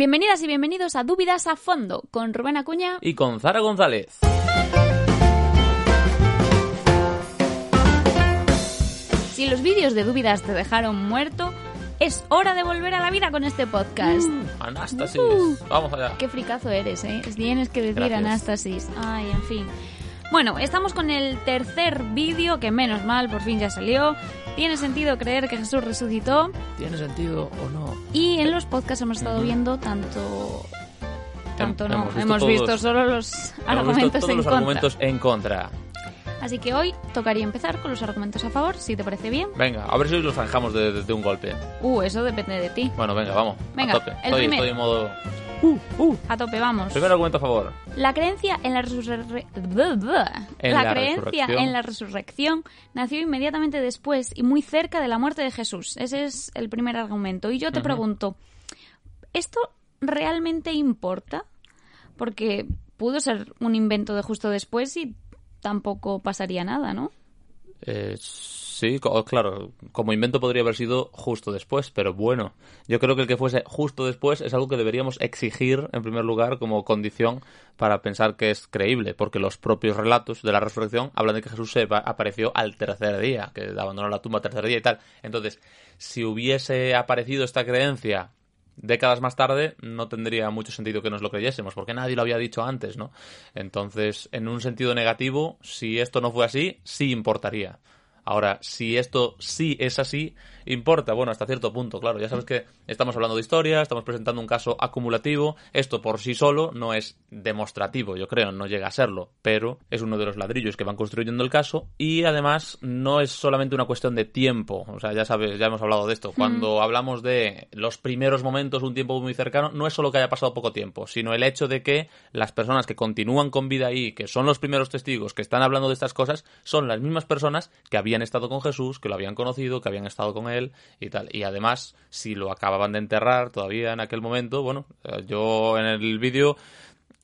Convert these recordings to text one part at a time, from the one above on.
Bienvenidas y bienvenidos a Dúvidas a Fondo con Rubén Acuña. Y con Zara González. Si los vídeos de Dúvidas te dejaron muerto, es hora de volver a la vida con este podcast. Anastasis. Uh. Vamos allá. Qué fricazo eres, ¿eh? Tienes que decir Gracias. Anastasis. Ay, en fin. Bueno, estamos con el tercer vídeo, que menos mal, por fin ya salió. Tiene sentido creer que Jesús resucitó. ¿Tiene sentido o no? Y en los podcasts hemos estado viendo tanto... Tanto no, hemos visto hemos visto todos- solo los Hemos argumentos visto todos en los contra. argumentos en contra. Así que hoy tocaría empezar con los argumentos a favor, si te parece bien. Venga, a ver si hoy los zanjamos de, de- de un golpe. Uh, eso depende de ti. Bueno, venga, vamos. Venga, a tope. el Estoy, primer- estoy en modo... A tope, vamos. Primer argumento a favor. La creencia en la resurrección. En la, la creencia en la resurrección nació inmediatamente después y muy cerca de la muerte de Jesús. Ese es el primer argumento. Y yo te pregunto, ¿esto realmente importa? Porque pudo ser un invento de justo después y tampoco pasaría nada, ¿no? Eh, sí, claro, como invento podría haber sido justo después, pero bueno, yo creo que el que fuese justo después es algo que deberíamos exigir en primer lugar como condición para pensar que es creíble, porque los propios relatos de la resurrección hablan de que Jesús se apareció al tercer día, que abandonó la tumba al tercer día y tal. Entonces, si hubiese aparecido esta creencia décadas más tarde no tendría mucho sentido que nos lo creyésemos, porque nadie lo había dicho antes, ¿no? Entonces, en un sentido negativo, si esto no fue así, sí importaría. Ahora, si esto sí es así, importa, bueno, hasta cierto punto, claro. Ya sabes que estamos hablando de historia, estamos presentando un caso acumulativo. Esto por sí solo no es demostrativo, yo creo, no llega a serlo, pero es uno de los ladrillos que van construyendo el caso y además no es solamente una cuestión de tiempo. O sea, ya sabes, ya hemos hablado de esto. Cuando hablamos de los primeros momentos, un tiempo muy cercano, no es solo que haya pasado poco tiempo, sino el hecho de que las personas que continúan con vida ahí, que son los primeros testigos que están hablando de estas cosas, son las mismas personas que habían estado con Jesús, que lo habían conocido, que habían estado con él y tal. Y además, si lo acababan de enterrar todavía en aquel momento, bueno, eh, yo en el vídeo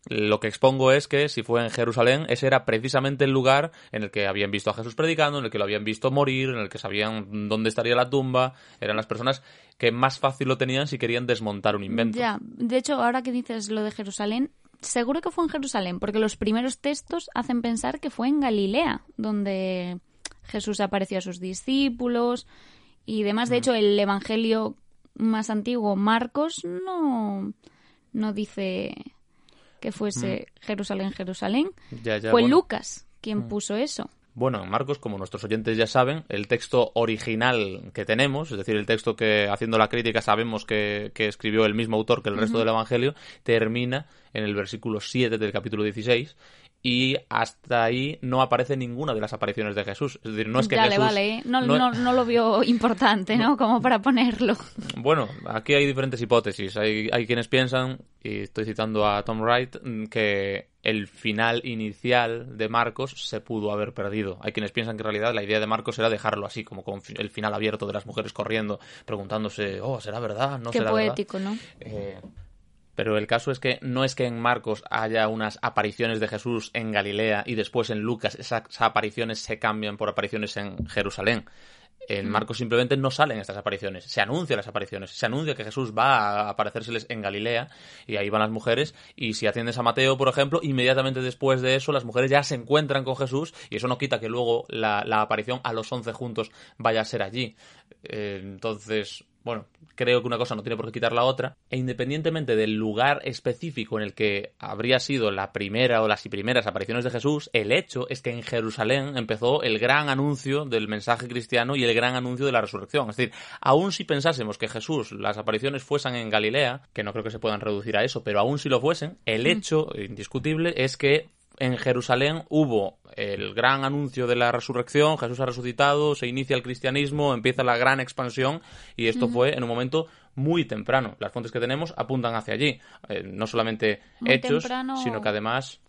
lo que expongo es que si fue en Jerusalén, ese era precisamente el lugar en el que habían visto a Jesús predicando, en el que lo habían visto morir, en el que sabían dónde estaría la tumba. Eran las personas que más fácil lo tenían si querían desmontar un invento. Ya, de hecho, ahora que dices lo de Jerusalén, seguro que fue en Jerusalén, porque los primeros textos hacen pensar que fue en Galilea, donde Jesús apareció a sus discípulos y demás. Mm. De hecho, el Evangelio más antiguo, Marcos, no, no dice que fuese Jerusalén, Jerusalén. Ya, ya, fue bueno. Lucas quien puso eso. Bueno, en Marcos, como nuestros oyentes ya saben, el texto original que tenemos, es decir, el texto que haciendo la crítica sabemos que, que escribió el mismo autor que el resto del Evangelio, termina en el versículo 7 del capítulo 16 y hasta ahí no aparece ninguna de las apariciones de Jesús. Es decir, no es que vale, Jesús... vale, no, no- no, no lo vio importante, ¿no? Como para ponerlo. Bueno, aquí hay diferentes hipótesis. Hay, hay quienes piensan, y estoy citando a Tom Wright, que el final inicial de Marcos se pudo haber perdido. Hay quienes piensan que en realidad la idea de Marcos era dejarlo así, como con el final abierto de las mujeres corriendo, preguntándose, oh, ¿será verdad? ¿No Qué será verdad?". poético, ¿no? Eh, pero el caso es que no es que en Marcos haya unas apariciones de Jesús en Galilea y después en Lucas esas apariciones se cambian por apariciones en Jerusalén. En Marcos simplemente no salen estas apariciones, se anuncian las apariciones, se anuncia que Jesús va a aparecérseles en Galilea y ahí van las mujeres y si atiendes a Mateo, por ejemplo, inmediatamente después de eso las mujeres ya se encuentran con Jesús y eso no quita que luego la, la aparición a los once juntos vaya a ser allí. Eh, entonces, bueno, creo que una cosa no tiene por qué quitar la otra. E independientemente del lugar específico en el que habría sido la primera o las primeras apariciones de Jesús, el hecho es que en Jerusalén empezó el gran anuncio del mensaje cristiano y el gran anuncio de la resurrección. Es decir, aun si pensásemos que Jesús, las apariciones fuesen en Galilea, que no creo que se puedan reducir a eso, pero aun si lo fuesen, el hecho indiscutible es que en Jerusalén hubo el gran anuncio de la resurrección, Jesús ha resucitado, se inicia el cristianismo, empieza la gran expansión y esto fue en un momento muy temprano. Las fuentes que tenemos apuntan hacia allí. Eh, no solamente Muy hechos, temprano- sino que además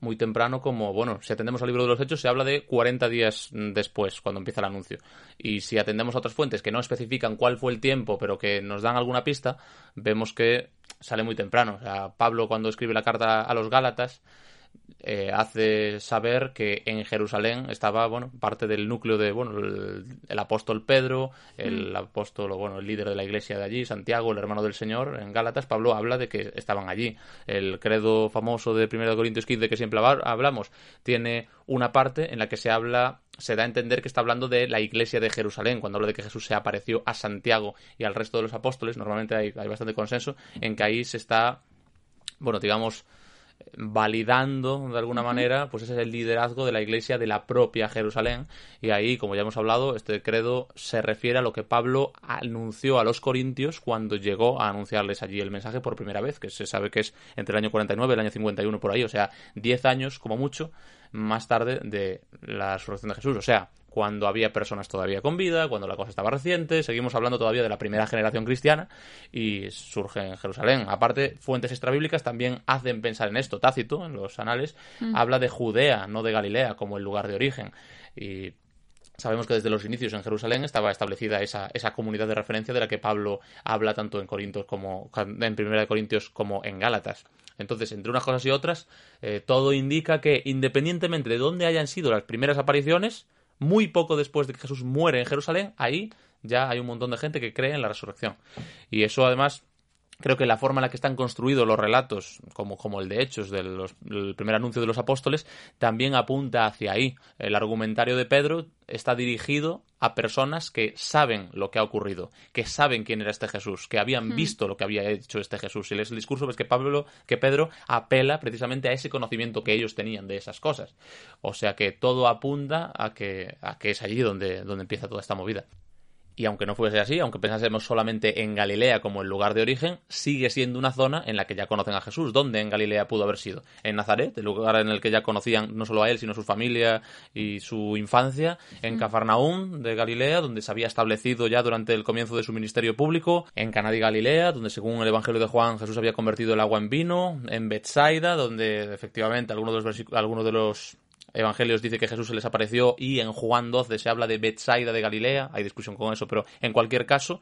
muy temprano como, bueno, si atendemos al libro de los hechos, se habla de 40 días después, cuando empieza el anuncio. Y si atendemos a otras fuentes que no especifican cuál fue el tiempo, pero que nos dan alguna pista, vemos que sale muy temprano. O sea, Pablo cuando escribe la carta a los Gálatas, eh, hace saber que en Jerusalén estaba, bueno, parte del núcleo de, bueno, el, apóstol Pedro, el Mm. apóstol, bueno, el líder de la iglesia de allí, Santiago, el hermano del Señor, en Gálatas, Pablo habla de que estaban allí. El credo famoso de 1 Corintios 15 que siempre habla- hablamos tiene una parte en la que se habla se da a entender que está hablando de la iglesia de Jerusalén, cuando habla de que Jesús se apareció a Santiago y al resto de los apóstoles, normalmente hay, hay bastante consenso en que ahí se está, bueno, digamos, validando de alguna manera, pues ese es el liderazgo de la iglesia de la propia Jerusalén. Y ahí, como ya hemos hablado, este credo se refiere a lo que Pablo anunció a los corintios cuando llegó a anunciarles allí el mensaje por primera vez, que se sabe que es entre el año 49 y el año 51 por ahí, o sea, 10 años como mucho más tarde de la resurrección de Jesús. O sea, cuando había personas todavía con vida, cuando la cosa estaba reciente, seguimos hablando todavía de la primera generación cristiana y surge en Jerusalén. Aparte, fuentes extrabíblicas también hacen pensar en esto. Tácito, en los anales, habla de Judea, no de Galilea, como el lugar de origen. Y Sabemos que desde los inicios en Jerusalén estaba establecida esa, esa comunidad de referencia de la que Pablo habla tanto en Corintios como en Primera de Corintios como en Gálatas. Entonces, entre unas cosas y otras, eh, todo indica que independientemente de dónde hayan sido las primeras apariciones, muy poco después de que Jesús muere en Jerusalén, ahí ya hay un montón de gente que cree en la resurrección. Y eso además creo que la forma en la que están construidos los relatos, como, como el de Hechos, del primer anuncio de los apóstoles, también apunta hacia ahí. El argumentario de Pedro está dirigido a personas que saben lo que ha ocurrido, que saben quién era este Jesús, que habían visto lo que había hecho este Jesús. Y lees el discurso, ves que Pablo, que Pedro apela precisamente a ese conocimiento que ellos tenían de esas cosas. O sea que todo apunta a que, a que es allí donde, donde empieza toda esta movida. Y aunque no fuese así, aunque pensásemos solamente en Galilea como el lugar de origen, sigue siendo una zona en la que ya conocen a Jesús. ¿Dónde en Galilea pudo haber sido? En Nazaret, el lugar en el que ya conocían no solo a él, sino su familia y su infancia. En Cafarnaúm de Galilea, donde se había establecido ya durante el comienzo de su ministerio público. En Caná de Galilea, donde según el Evangelio de Juan Jesús había convertido el agua en vino. En Bethsaida, donde efectivamente algunos de los, algunos de los Evangelios dice que Jesús se les apareció y en Juan 12 se habla de Bethsaida de Galilea, hay discusión con eso, pero en cualquier caso,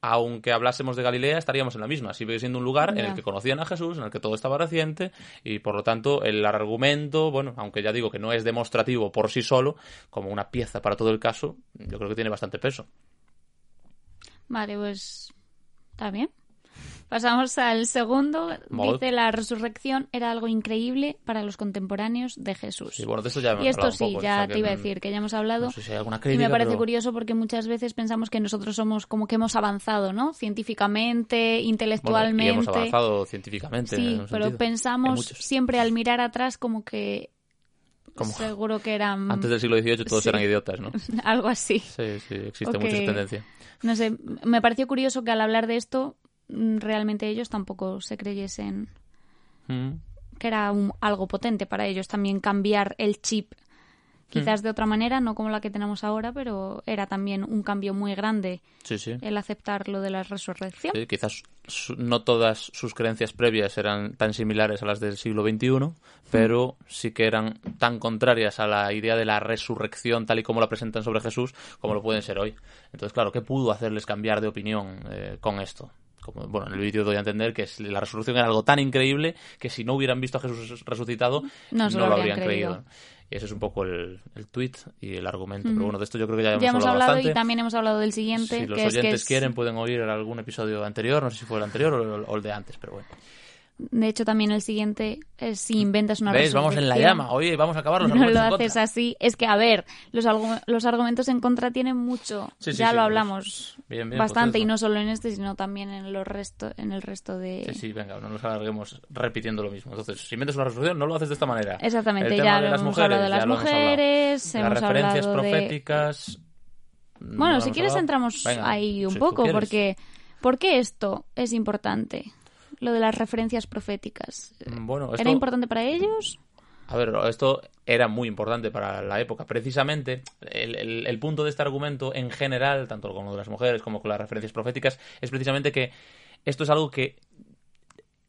aunque hablásemos de Galilea, estaríamos en la misma. Sigue siendo un lugar en el que conocían a Jesús, en el que todo estaba reciente y por lo tanto el argumento, bueno, aunque ya digo que no es demostrativo por sí solo, como una pieza para todo el caso, yo creo que tiene bastante peso. Vale, pues está bien. Pasamos al segundo. Dice la resurrección era algo increíble para los contemporáneos de Jesús. Sí, bueno, de esto ya y esto sí, poco, ya te iba a decir que ya hemos hablado. No sé si hay alguna y crítica, me parece pero- curioso porque muchas veces pensamos que nosotros somos como que hemos avanzado, ¿no? Científicamente, Bueno, intelectualmente. y hemos avanzado científicamente. en Sí, pero sentido. Pensamos siempre al mirar atrás como que Como- seguro que eran Antes del siglo XVIII todos sí. eran idiotas, ¿no? algo así. Sí, sí, existe mucha tendencia. No sé, me pareció curioso que al hablar de esto realmente ellos tampoco se creyesen Mm. que era un- algo potente para ellos también cambiar el chip. Quizás Mm. de otra manera, no como la que tenemos ahora, pero era también un cambio muy grande Sí, sí. el aceptar lo de la resurrección. Sí, quizás su- no todas sus creencias previas eran tan similares a las del siglo XXI, pero sí que eran tan contrarias a la idea de la resurrección tal y como la presentan sobre Jesús como lo pueden ser hoy. Entonces, claro, ¿qué pudo hacerles cambiar de opinión eh, con esto? Como, bueno, en el vídeo doy a entender que la resurrección era algo tan increíble que si no hubieran visto a Jesús resucitado, No lo habrían creído. creído. Y ese es un poco el, el tweet y el argumento. Pero bueno, de esto yo creo que ya hemos, ya hemos hablado hablado bastante. y también hemos hablado del siguiente, Si los que es que oyentes es- quieren pueden oír algún episodio anterior, no sé si fue el anterior o, o el de antes, pero bueno. De hecho también el siguiente es si inventas una ¿Ves? Vamos en la llama. Oye, vamos a acabar los no lo en haces contra. así. Es que, a ver, los, los argumentos en contra tienen mucho. Sí, sí, ya sí, lo pues, hablamos bien, bien, bastante pues y no solo en este, sino también en, los resto, en el resto de... Sí, sí, venga, no nos alarguemos repitiendo lo mismo. Entonces, si inventas una resolución, no lo haces de esta manera. Exactamente, El tema ya de lo las hemos mujeres, hablado de las lo hemos hablado. mujeres, Las referencias hablado de... proféticas. no Bueno, si hemos quieres hablado. entramos Venga, ahí un si tú poco, quieres. porque ¿por qué esto es importante? Lo de las referencias proféticas. Bueno, esto... ¿Era importante para ellos? A ver, esto era muy importante para la época. Precisamente, el, el- el punto de este argumento en general, tanto con lo de las mujeres como con las referencias proféticas, es precisamente que esto es algo que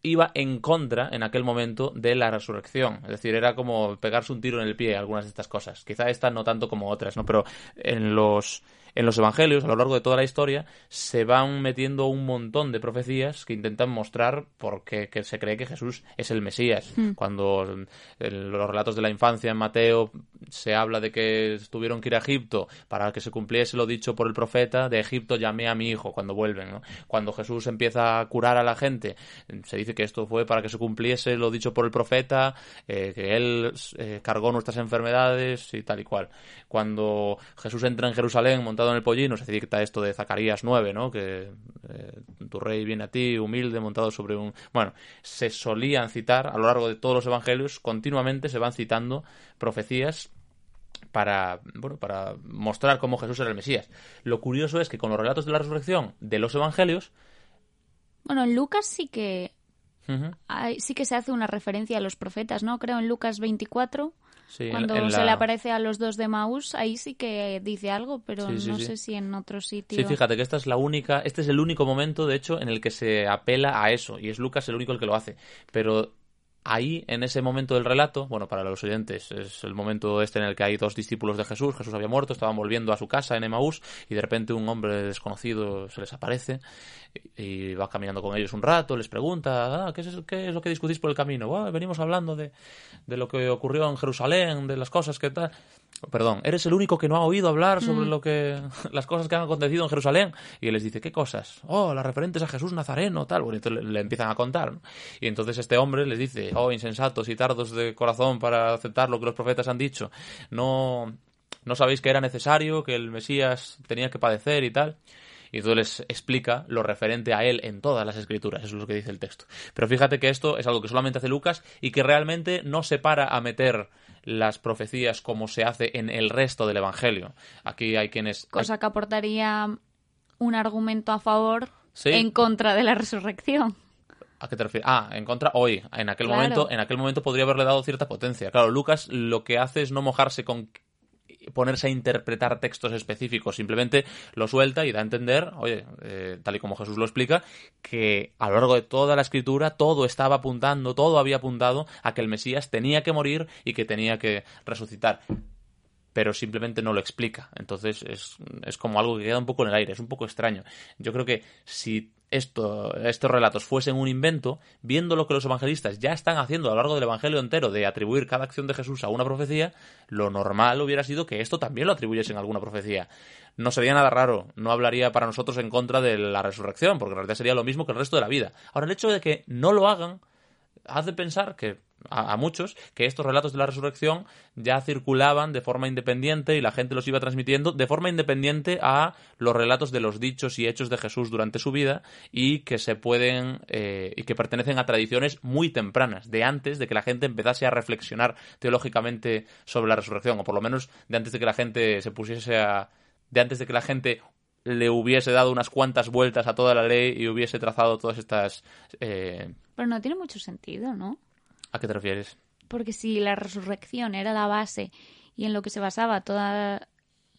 iba en contra en aquel momento de la resurrección. Es decir, era como pegarse un tiro en el pie algunas de estas cosas. Quizá esta no tanto como otras, ¿no? Pero en los En los evangelios, a lo largo de toda la historia, se van metiendo un montón de profecías que intentan mostrar por qué que se cree que Jesús es el Mesías. Cuando en los relatos de la infancia en Mateo se habla de que tuvieron que ir a Egipto para que se cumpliese lo dicho por el profeta, de Egipto llamé a mi hijo cuando vuelven. ¿no? Cuando Jesús empieza a curar a la gente, se dice que esto fue para que se cumpliese lo dicho por el profeta, eh, que él eh, cargó nuestras enfermedades y tal y cual. Cuando Jesús entra en Jerusalén montado en el pollino, se cita esto de Zacarías 9, ¿no? que eh, tu rey viene a ti humilde montado sobre un... Bueno, se solían citar a lo largo de todos los evangelios, continuamente se van citando profecías para, bueno, para mostrar cómo Jesús era el Mesías. Lo curioso es que con los relatos de la resurrección de los evangelios... Bueno, en Lucas sí que... sí que se hace una referencia a los profetas, ¿no? Creo en Lucas 24 cuando se le aparece a los dos de Maús, ahí sí que dice algo, pero no sé si en otro sitio. Sí, fíjate que esta es la única, este es el único momento, de hecho, en el que se apela a eso, y es Lucas el único el que lo hace. Pero ahí, en ese momento del relato, bueno, para los oyentes, es el momento este en el que hay dos discípulos de Jesús, Jesús había muerto, estaban volviendo a su casa en Emaús y de repente un hombre desconocido se les aparece y va caminando con ellos un rato, les pregunta, ah, ¿qué, es, ¿qué es lo que discutís por el camino? venimos hablando de, de lo que ocurrió en Jerusalén, de las cosas que tal perdón, eres el único que no ha oído hablar sobre mm. lo que las cosas que han acontecido en Jerusalén y él les dice, ¿qué cosas? Oh, las referentes a Jesús Nazareno, tal. Bueno, entonces le, empiezan a contar. Y entonces este hombre les dice, oh, insensatos y tardos de corazón para aceptar lo que los profetas han dicho. No no sabéis que era necesario, que el Mesías tenía que padecer y tal. Y entonces les explica lo referente a él en todas las escrituras, eso es lo que dice el texto. Pero fíjate que esto es algo que solamente hace Lucas y que realmente no se para a meter las profecías como se hace en el resto del Evangelio. Aquí hay quienes... Cosa que aportaría un argumento a favor en contra de la resurrección. ¿A qué te refieres? Ah, en contra hoy. En aquel momento, en aquel momento podría haberle dado cierta potencia. Claro, Lucas lo que hace es no mojarse con ponerse a interpretar textos específicos, simplemente lo suelta y da a entender, oye, eh, tal y como Jesús lo explica, que a lo largo de toda la escritura todo estaba apuntando, todo había apuntado a que el Mesías tenía que morir y que tenía que resucitar pero simplemente no lo explica. Entonces es, es, como algo que queda un poco en el aire, es un poco extraño. Yo creo que si esto, estos relatos fuesen un invento, viendo lo que los evangelistas ya están haciendo a lo largo del Evangelio entero de atribuir cada acción de Jesús a una profecía, lo normal hubiera sido que esto también lo atribuyesen a alguna profecía. No sería nada raro, no hablaría para nosotros en contra de la resurrección, porque en realidad sería lo mismo que el resto de la vida. Ahora, el hecho de que no lo hagan hace pensar que a, muchos que estos relatos de la resurrección ya circulaban de forma independiente y la gente los iba transmitiendo de forma independiente a los relatos de los dichos y hechos de Jesús durante su vida y que se pueden eh, y que pertenecen a tradiciones muy tempranas, de antes de que la gente empezase a reflexionar teológicamente sobre la resurrección, o por lo menos de antes de que la gente se pusiese a de antes de que la gente le hubiese dado unas cuantas vueltas a toda la ley y hubiese trazado todas estas... Eh, Pero no tiene mucho sentido, ¿no? ¿A qué te refieres? Porque si la resurrección era la base y en lo que se basaba toda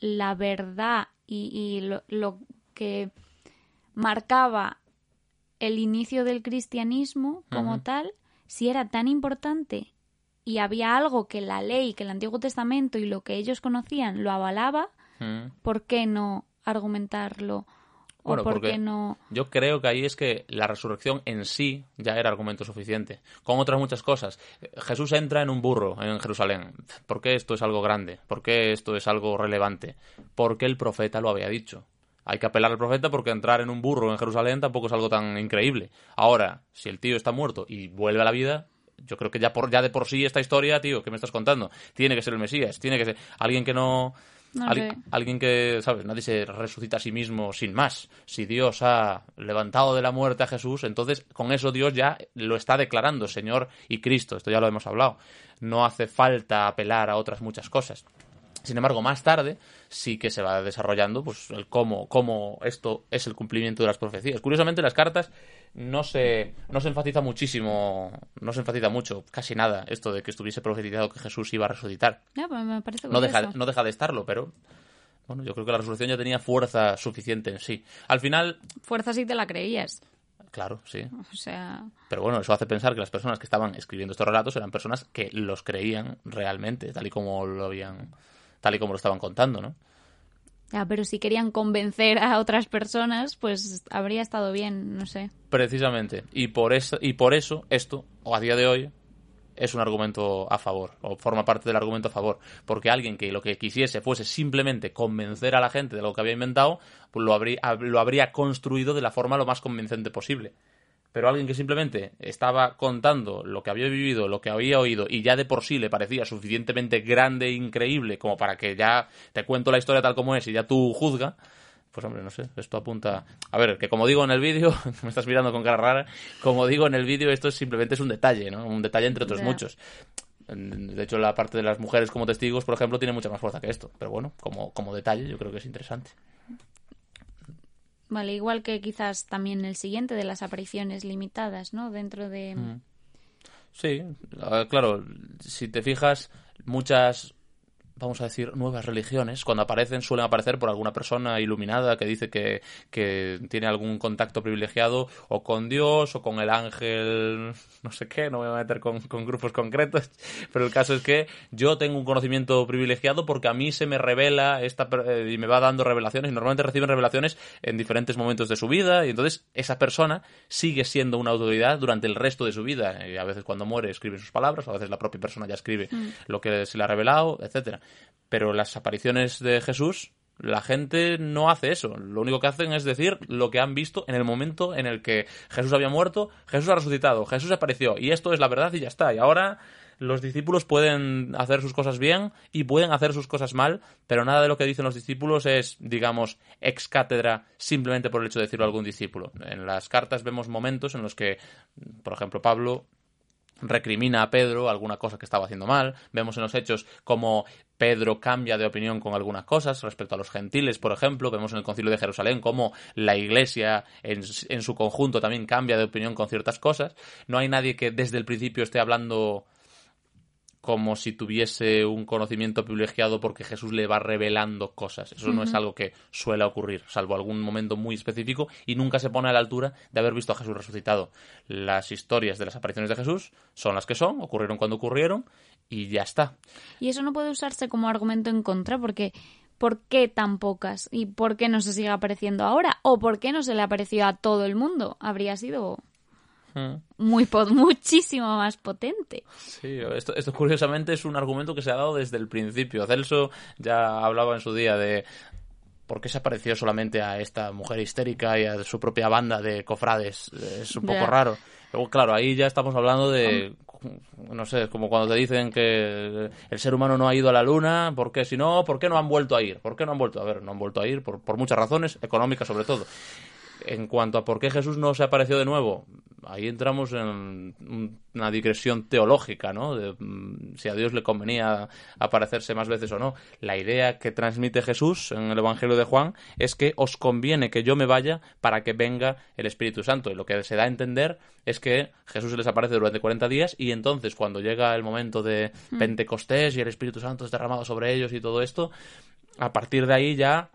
la verdad y, lo, que marcaba el inicio del cristianismo como tal, si era tan importante y había algo que la ley, que el Antiguo Testamento y lo que ellos conocían lo avalaba, ¿por qué no argumentarlo bueno, porque no... yo creo que ahí es que la resurrección en sí ya era argumento suficiente. Con otras muchas cosas. Jesús entra en un burro en Jerusalén. ¿Por qué esto es algo grande? ¿Por qué esto es algo relevante? Porque el profeta lo había dicho. Hay que apelar al profeta porque entrar en un burro en Jerusalén tampoco es algo tan increíble. Ahora, si el tío está muerto y vuelve a la vida, yo creo que ya, por, ya de por sí esta historia, tío, que me estás contando, tiene que ser el Mesías, tiene que ser alguien que no alguien que, ¿sabes? Nadie se resucita a sí mismo sin más. Si Dios ha levantado de la muerte a Jesús, entonces con eso Dios ya lo está declarando Señor y Cristo. Esto ya lo hemos hablado. No hace falta apelar a otras muchas cosas. Sin embargo, más tarde sí que se va desarrollando pues el cómo, cómo esto es el cumplimiento de las profecías. Curiosamente, las cartas no se, no se enfatiza muchísimo, no se enfatiza mucho, casi nada, esto de que estuviese profetizado que Jesús iba a resucitar. Pues no, deja, no deja de estarlo, pero bueno, yo creo que la resurrección ya tenía fuerza suficiente en sí. Al final... Fuerza sí te la creías. Claro, sí. O sea... Pero bueno, eso hace pensar que las personas que estaban escribiendo estos relatos eran personas que los creían realmente, tal y como lo habían tal y como lo estaban contando, ¿no? Ya, pero si querían convencer a otras personas, pues habría estado bien, no sé. Precisamente. Y por eso, y por eso esto, o a día de hoy, es un argumento a favor, o forma parte del argumento a favor. Porque alguien que lo que quisiese fuese simplemente convencer a la gente de lo que había inventado, pues lo habría, lo habría construido de la forma lo más convincente posible. Pero alguien que simplemente estaba contando lo que había vivido, lo que había oído, y ya de por sí le parecía suficientemente grande e increíble como para que ya te cuento la historia tal como es y ya tú juzga, pues hombre, no sé, esto apunta... A ver, que como digo en el vídeo, me estás mirando con cara rara, como digo en el vídeo, esto simplemente es un detalle, ¿no? Un detalle entre otros muchos. De hecho, la parte de las mujeres como testigos, por ejemplo, tiene mucha más fuerza que esto. Pero bueno, como, como detalle yo creo que es interesante. Vale, igual que quizás también el siguiente de las apariciones limitadas, ¿no? Dentro de... Mm. Sí, claro, si te fijas, muchas vamos a decir, nuevas religiones, cuando aparecen suelen aparecer por alguna persona iluminada que dice que, que, tiene algún contacto privilegiado o con Dios o con el ángel, no sé qué, no me voy a meter con, con grupos concretos, pero el caso es que yo tengo un conocimiento privilegiado porque a mí se me revela esta, eh, y me va dando revelaciones y normalmente reciben revelaciones en diferentes momentos de su vida y entonces esa persona sigue siendo una autoridad durante el resto de su vida y a veces cuando muere escribe sus palabras, a veces la propia persona ya escribe mm. lo que se le ha revelado, etcétera. Pero las apariciones de Jesús, la gente no hace eso. Lo único que hacen es decir lo que han visto en el momento en el que Jesús había muerto, Jesús ha resucitado, Jesús apareció. Y esto es la verdad y ya está. Y ahora los discípulos pueden hacer sus cosas bien y pueden hacer sus cosas mal, pero nada de lo que dicen los discípulos es, digamos, ex cátedra simplemente por el hecho de decirlo a algún discípulo. En las cartas vemos momentos en los que, por ejemplo, Pablo recrimina a Pedro alguna cosa que estaba haciendo mal. Vemos en los hechos cómo Pedro cambia de opinión con algunas cosas respecto a los gentiles, por ejemplo. Vemos en el Concilio de Jerusalén cómo la Iglesia en, en, su conjunto también cambia de opinión con ciertas cosas. No hay nadie que desde el principio esté hablando como si tuviese un conocimiento privilegiado porque Jesús le va revelando cosas. Eso no es algo que suele ocurrir, salvo algún momento muy específico, y nunca se pone a la altura de haber visto a Jesús resucitado. Las historias de las apariciones de Jesús son las que son, ocurrieron cuando ocurrieron, y ya está. Y eso no puede usarse como argumento en contra, porque ¿por qué tan pocas? ¿Y por qué no se sigue apareciendo ahora? ¿O por qué no se le apareció a todo el mundo? Habría sido. Muy muchísimo más potente. Sí, esto, esto curiosamente es un argumento que se ha dado desde el principio. Celso ya hablaba en su día de por qué se apareció solamente a esta mujer histérica y a su propia banda de cofrades. Es un poco raro. Pero claro, ahí ya estamos hablando de no sé, como cuando te dicen que el ser humano no ha ido a la luna, ¿por qué? Si no, ¿por qué no han vuelto a ir? ¿Por qué no han vuelto? A ver, no han vuelto a ir por, por muchas razones, económicas sobre todo. En cuanto a por qué Jesús no se apareció de nuevo, ahí entramos en una digresión teológica, ¿no? De, mm, si a Dios le convenía aparecerse más veces o no. La idea que transmite Jesús en el Evangelio de Juan es que os conviene que yo me vaya para que venga el Espíritu Santo. Y lo que se da a entender es que Jesús se les aparece durante 40 días y entonces cuando llega el momento de mm. Pentecostés y el Espíritu Santo es derramado sobre ellos y todo esto, a partir de ahí ya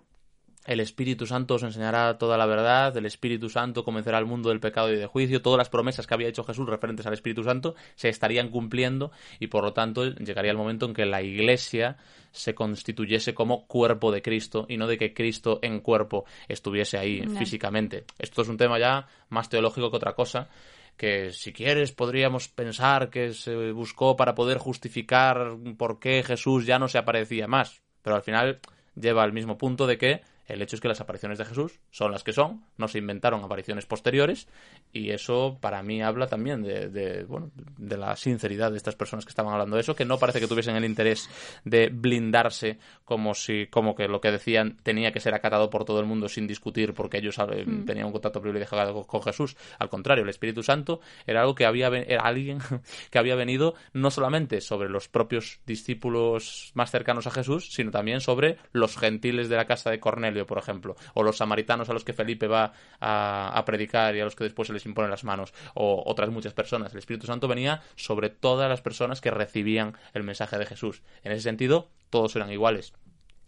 el Espíritu Santo os enseñará toda la verdad, el Espíritu Santo convencerá al mundo del pecado y del juicio, todas las promesas que había hecho Jesús referentes al Espíritu Santo se estarían cumpliendo y por lo tanto llegaría el momento en que la Iglesia se constituyese como cuerpo de Cristo y no de que Cristo en cuerpo estuviese ahí físicamente. Esto es un tema ya más teológico que otra cosa que si quieres podríamos pensar que se buscó para poder justificar por qué Jesús ya no se aparecía más, pero al final lleva al mismo punto de que el hecho es que las apariciones de Jesús son las que son, no se inventaron apariciones posteriores y eso para mí habla también de, bueno, de la sinceridad de estas personas que estaban hablando de eso, que no parece que tuviesen el interés de blindarse como si como que lo que decían tenía que ser acatado por todo el mundo sin discutir porque ellos eh, mm. tenían un contacto privilegiado con Jesús. Al contrario, el Espíritu Santo era algo que había era alguien que había venido no solamente sobre los propios discípulos más cercanos a Jesús, sino también sobre los gentiles de la casa de Cornelio por ejemplo, o los samaritanos a los que Felipe va a, predicar y a los que después se les imponen las manos, o otras muchas personas. El Espíritu Santo venía sobre todas las personas que recibían el mensaje de Jesús. En ese sentido, todos eran iguales.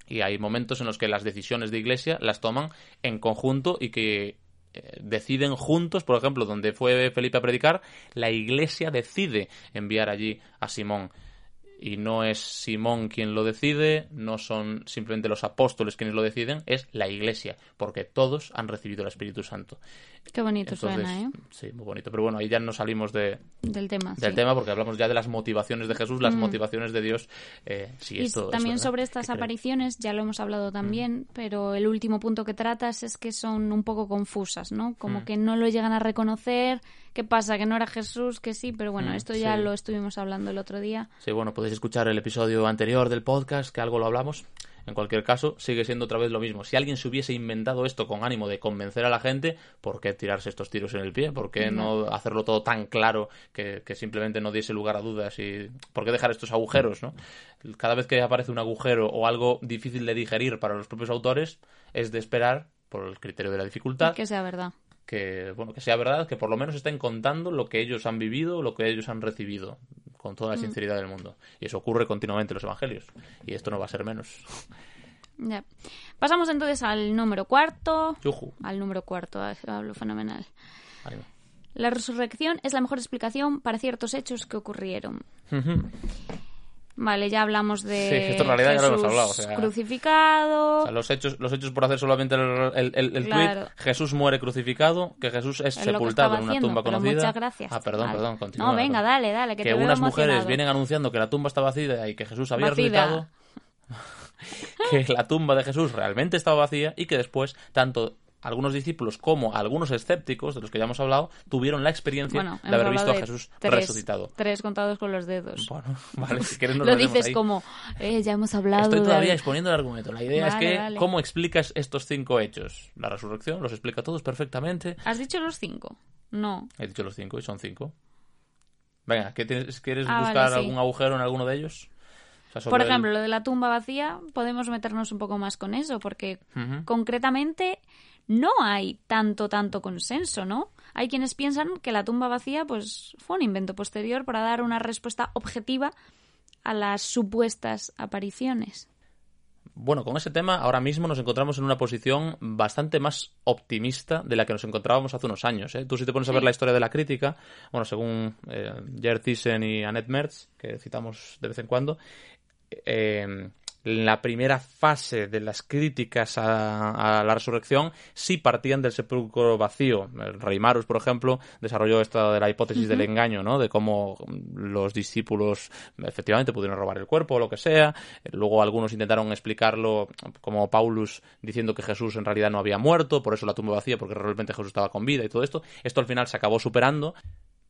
Y hay momentos en los que las decisiones de iglesia las toman en conjunto y que eh, deciden juntos, por ejemplo, donde fue Felipe a predicar, la iglesia decide enviar allí a Simón y no es Simón quien lo decide, no son simplemente los apóstoles quienes lo deciden, es la Iglesia, porque todos han recibido el Espíritu Santo. Qué bonito suena, ¿eh? Sí, muy bonito. Pero bueno, ahí ya no salimos de, del tema. Del tema porque hablamos ya de las motivaciones de Jesús, las mm. motivaciones de Dios. Eh, y también sobre estas apariciones, ya lo hemos hablado también, pero el último punto que tratas es que son un poco confusas, ¿no? Como que no lo llegan a reconocer. ¿Qué pasa? Que no era Jesús, que sí, pero bueno, esto ya lo estuvimos hablando el otro día. Sí, bueno, podéis escuchar el episodio anterior del podcast, que algo lo hablamos. En cualquier caso, sigue siendo otra vez lo mismo. Si alguien se hubiese inventado esto con ánimo de convencer a la gente, ¿por qué tirarse estos tiros en el pie? ¿Por qué no hacerlo todo tan claro que, simplemente no diese lugar a dudas? y ¿Por qué dejar estos agujeros? ¿no? Cada vez que aparece un agujero o algo difícil de digerir para los propios autores, es de esperar, por el criterio de la dificultad, que sea verdad que bueno que sea verdad que por lo menos estén contando lo que ellos han vivido lo que ellos han recibido con toda la mm. sinceridad del mundo. Y eso ocurre continuamente en los evangelios. Y esto no va a ser menos. Ya. Pasamos entonces al número cuarto. Al número cuarto, hablo fenomenal. La resurrección es la mejor explicación para ciertos hechos que ocurrieron. Vale, ya hablamos de sí, esto en realidad ya lo hemos hablado, crucificado. los hechos, los hechos por hacer solamente el, el, tweet, Jesús muere crucificado, que Jesús es sepultado en una tumba conocida. Muchas gracias. Ah, perdón, perdón, continúa. No, venga, dale, dale, que, que unas mujeres vienen anunciando que la tumba está vacía y que Jesús había resucitado. que la tumba de Jesús realmente estaba vacía y que después tanto algunos discípulos como algunos escépticos, de los que ya hemos hablado, tuvieron la experiencia de haber visto a Jesús resucitado. Tres contados con los dedos. Bueno, vale, si quieres nos Lo dices como, eh, ya hemos hablado. Estoy todavía exponiendo el argumento. La idea es que, ¿cómo explicas estos cinco hechos? La resurrección los explica todos perfectamente. ¿Has dicho los cinco? No. He dicho los cinco y son cinco. Venga, ¿quieres ah, buscar algún agujero en alguno de ellos? Por ejemplo, lo de la tumba vacía, podemos meternos un poco más con eso, porque concretamente no hay tanto, tanto consenso, ¿no? Hay quienes piensan que la tumba vacía pues, fue un invento posterior para dar una respuesta objetiva a las supuestas apariciones. Bueno, con ese tema ahora mismo nos encontramos en una posición bastante más optimista de la que nos encontrábamos hace unos años. ¿eh? Tú si te pones a ver la historia de la crítica, bueno, según eh, Thyssen y Annette Mertz, que citamos de vez en cuando, eh, la primera fase de las críticas a, la resurrección sí partían del sepulcro vacío. El rey Marus, por ejemplo, desarrolló esta de la hipótesis del engaño, ¿no? De cómo los discípulos efectivamente pudieron robar el cuerpo o lo que sea. Luego algunos intentaron explicarlo como Paulus diciendo que Jesús en realidad no había muerto, por eso la tumba vacía, porque realmente Jesús estaba con vida y todo esto. Esto al final se acabó superando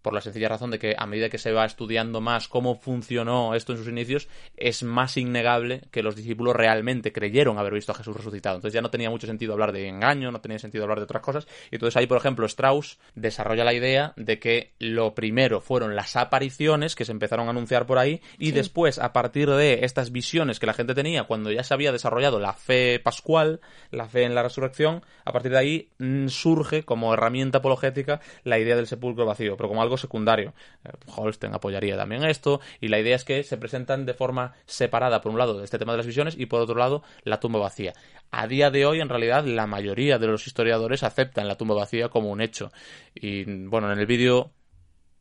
por la sencilla razón de que a medida que se va estudiando más cómo funcionó esto en sus inicios, es más innegable que los discípulos realmente creyeron haber visto a Jesús resucitado. Entonces ya no tenía mucho sentido hablar de engaño, no tenía sentido hablar de otras cosas. Y entonces ahí, por ejemplo, Strauss desarrolla la idea de que lo primero fueron las apariciones que se empezaron a anunciar por ahí y después, a partir de estas visiones que la gente tenía cuando ya se había desarrollado la fe pascual, la fe en la resurrección, a partir de ahí mm, surge como herramienta apologética la idea del sepulcro vacío. Pero como algo secundario. Eh, Holstein apoyaría también esto, y la idea es que se presentan de forma separada, por un lado, este tema de las visiones, y por otro lado, la tumba vacía. A día de hoy, en realidad, la mayoría de los historiadores aceptan la tumba vacía como un hecho. Y bueno, en el vídeo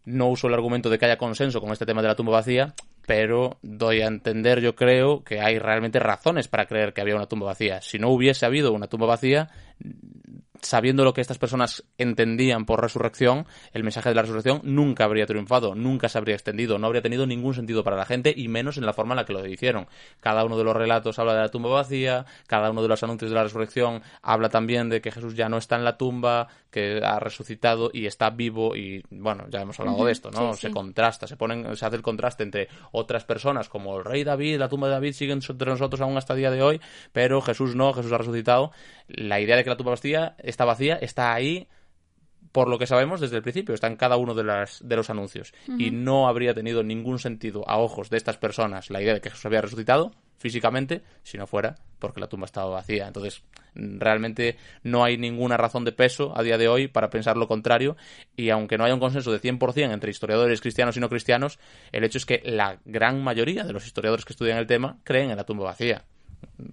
no uso el argumento de que haya consenso con este tema de la tumba vacía, pero doy a entender, yo creo, que hay realmente razones para creer que había una tumba vacía. Si no hubiese habido una tumba vacía, sabiendo lo que estas personas entendían por resurrección, el mensaje de la resurrección nunca habría triunfado, nunca se habría extendido, no habría tenido ningún sentido para la gente y menos en la forma en la que lo hicieron. Cada uno de los relatos habla de la tumba vacía, cada uno de los anuncios de la resurrección habla también de que Jesús ya no está en la tumba, que ha resucitado y está vivo y bueno, ya hemos hablado de esto, ¿no? se contrasta, se ponen se hace el contraste entre otras personas como el rey David, la tumba de David siguen entre nosotros aún hasta el día de hoy, pero Jesús no, Jesús ha resucitado. La idea de que la tumba vacía está vacía, está ahí por lo que sabemos desde el principio, está en cada uno de, las, de los anuncios. Y no habría tenido ningún sentido a ojos de estas personas la idea de que Jesús había resucitado físicamente si no fuera porque la tumba estaba vacía. Entonces, realmente no hay ninguna razón de peso a día de hoy para pensar lo contrario. Y aunque no haya un consenso de 100% entre historiadores cristianos y no cristianos, el hecho es que la gran mayoría de los historiadores que estudian el tema creen en la tumba vacía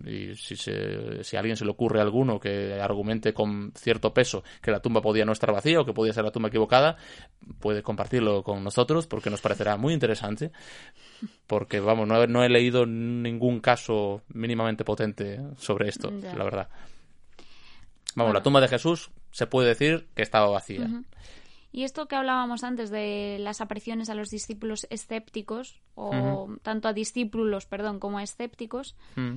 y si, se, si a alguien se le ocurre alguno que argumente con cierto peso que la tumba podía no estar vacía o que podía ser la tumba equivocada, puede compartirlo con nosotros porque nos parecerá muy interesante. Porque, vamos, no he, no he leído ningún caso mínimamente potente sobre esto, Ya. la verdad. Vamos, la tumba de Jesús se puede decir que estaba vacía. Y esto que hablábamos antes de las apariciones a los discípulos escépticos, o tanto a discípulos, perdón, como a escépticos, Mm.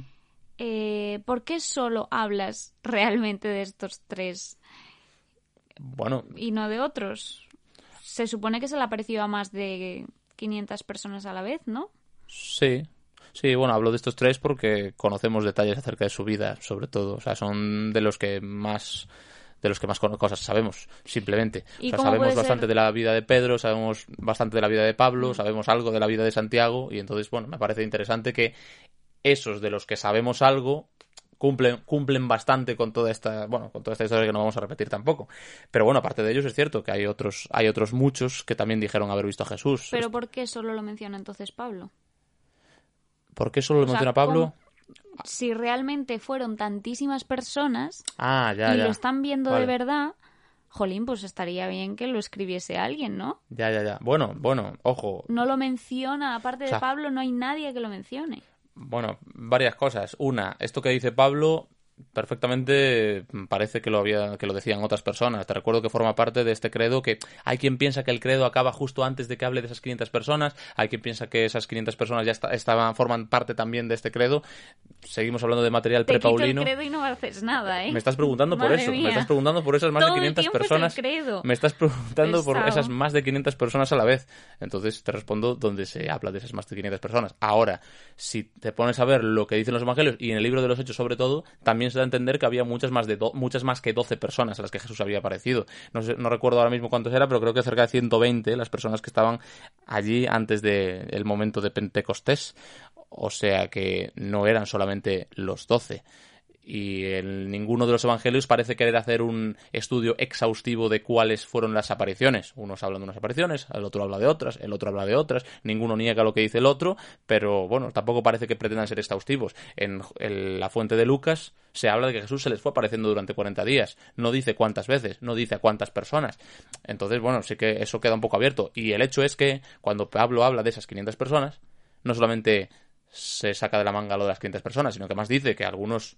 Eh, ¿por qué solo hablas realmente de estos tres Bueno, y no de otros? Se supone que se le apareció a más de 500 personas a la vez, ¿no? Sí, sí, bueno, hablo de estos tres porque conocemos detalles acerca de su vida, sobre todo. O sea, son de los que más de los que más cosas sabemos, simplemente. ¿Y O sea, sabemos bastante ser? de la vida de Pedro, sabemos bastante de la vida de Mm. Pablo, sabemos algo de la vida de Santiago, y entonces, bueno, me parece interesante que esos de los que sabemos algo cumplen, cumplen bastante con toda esta, bueno, con toda esta historia que no vamos a repetir tampoco. Pero bueno, aparte de ellos es cierto que hay otros, hay otros muchos que también dijeron haber visto a Jesús. Pero ¿por qué solo lo menciona entonces Pablo? ¿Por qué solo lo sea, menciona Pablo? ¿cómo- Si realmente fueron tantísimas personas Ah, ya, y ya. lo están viendo Vale. de verdad, jolín, pues estaría bien que lo escribiese alguien, ¿no? Ya, ya, ya. Bueno, bueno, ojo. No lo menciona, aparte O sea- de Pablo, no hay nadie que lo mencione. Bueno, varias cosas. Una, esto que dice Pablo perfectamente mm, parece que lo había que lo decían otras personas. Te recuerdo que forma parte de este credo que hay quien piensa que el credo acaba justo antes de que hable de esas 500 personas, hay quien piensa que esas 500 personas ya está- estaban forman parte también de este credo. Seguimos hablando de material prepaulino. credo y no haces nada, ¿eh? Me estás preguntando por eso, mía. me estás preguntando por esas más Todo de el 500 tiempo es el personas. Me estás preguntando por esas más de 500 personas a la vez. Entonces te respondo donde se habla de esas más de 500 personas. Ahora, si te pones a ver lo que dicen los evangelios y en el libro de los Hechos sobre todo, también se da a entender que había muchas más de muchas más que 12 personas a las que Jesús había aparecido. No recuerdo ahora mismo cuántos era, pero creo que cerca de 120 las personas que estaban allí antes del momento de Pentecostés. O sea que no eran solamente los 12 y ninguno de los evangelios parece querer hacer un estudio exhaustivo de cuáles fueron las apariciones. Unos hablan de unas apariciones, el otro habla de otras, el otro habla de otras, ninguno niega lo que dice el otro, pero bueno, tampoco parece que pretendan ser exhaustivos. En, en la fuente de Lucas se habla de que Jesús se les fue apareciendo durante 40 días, no dice cuántas veces, no dice a cuántas personas. Entonces, bueno, sí que eso queda un poco abierto. Y el hecho es que cuando Pablo habla de esas 500 personas, no solamente se saca de la manga lo de las 500 personas, sino que más dice que algunos